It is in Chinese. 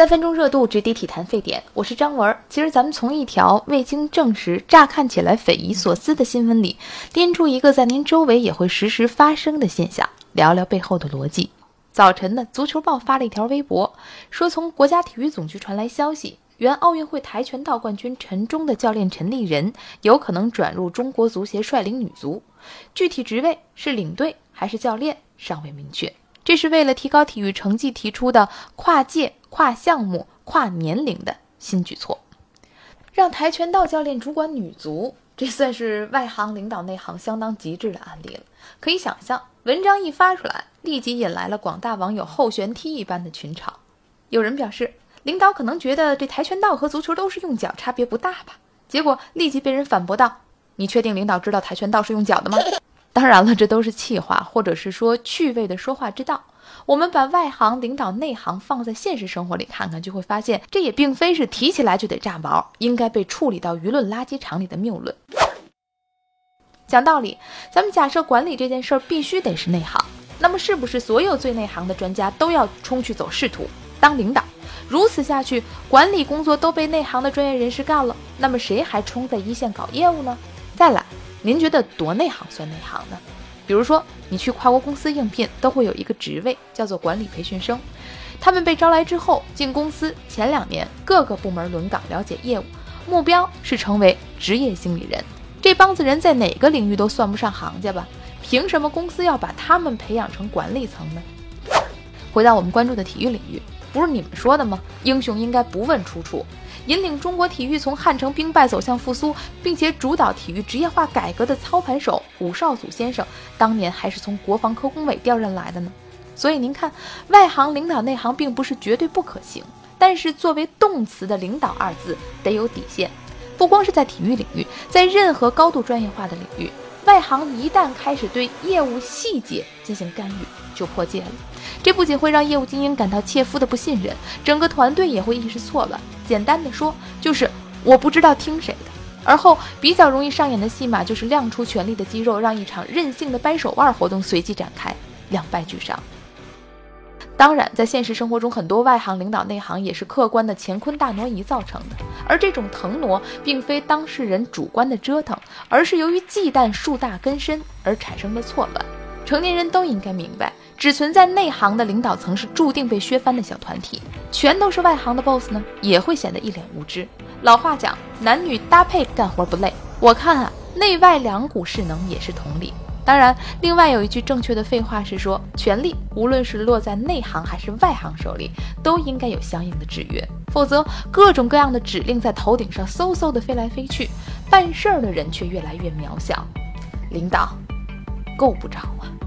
三分钟热度，直抵体坛沸点。我是张文。其实咱们从一条未经证实、乍看起来匪夷所思的新闻里，拎出一个在您周围也会实时发生的现象，聊聊背后的逻辑。早晨呢，足球报发了一条微博，说从国家体育总局传来消息，原奥运会跆拳道冠军陈忠的教练陈立人有可能转入中国足协率领女足，具体职位是领队还是教练尚未明确。这是为了提高体育成绩提出的跨界、跨项目、跨年龄的新举措，让跆拳道教练主管女足，这算是外行领导内行相当极致的案例了。可以想象，文章一发出来，立即引来了广大网友后旋踢一般的群嘲。有人表示，领导可能觉得这跆拳道和足球都是用脚，差别不大吧？结果立即被人反驳道：“你确定领导知道跆拳道是用脚的吗？”当然了，这都是气话，或者是说趣味的说话之道。我们把外行领导内行放在现实生活里看看，就会发现这也并非是提起来就得炸毛，应该被处理到舆论垃圾场里的谬论。讲道理，咱们假设管理这件事儿必须得是内行，那么是不是所有最内行的专家都要冲去走仕途当领导？如此下去，管理工作都被内行的专业人士干了，那么谁还冲在一线搞业务呢？再来。您觉得多内行算内行呢？比如说，你去跨国公司应聘，都会有一个职位叫做管理培训生。他们被招来之后，进公司前两年，各个部门轮岗了解业务，目标是成为职业经理人。这帮子人在哪个领域都算不上行家吧？凭什么公司要把他们培养成管理层呢？回到我们关注的体育领域，不是你们说的吗？英雄应该不问出处。引领中国体育从汉城兵败走向复苏，并且主导体育职业化改革的操盘手武少祖先生，当年还是从国防科工委调任来的呢。所以您看，外行领导内行并不是绝对不可行，但是作为动词的领导二字得有底线。不光是在体育领域，在任何高度专业化的领域，外行一旦开始对业务细节进行干预，就破戒了。这不仅会让业务精英感到切肤的不信任，整个团队也会意识错乱。简单的说，就是我不知道听谁的。而后比较容易上演的戏码，就是亮出权力的肌肉，让一场任性的掰手腕活动随即展开，两败俱伤。当然，在现实生活中，很多外行领导内行也是客观的乾坤大挪移造成的。而这种腾挪，并非当事人主观的折腾，而是由于忌惮树大根深而产生的错乱。成年人都应该明白，只存在内行的领导层是注定被削藩的小团体，全都是外行的 boss 呢，也会显得一脸无知。老话讲，男女搭配干活不累。我看啊，内外两股势能也是同理。当然，另外有一句正确的废话是说，权力无论是落在内行还是外行手里，都应该有相应的制约，否则各种各样的指令在头顶上嗖嗖的飞来飞去，办事儿的人却越来越渺小，领导够不着啊。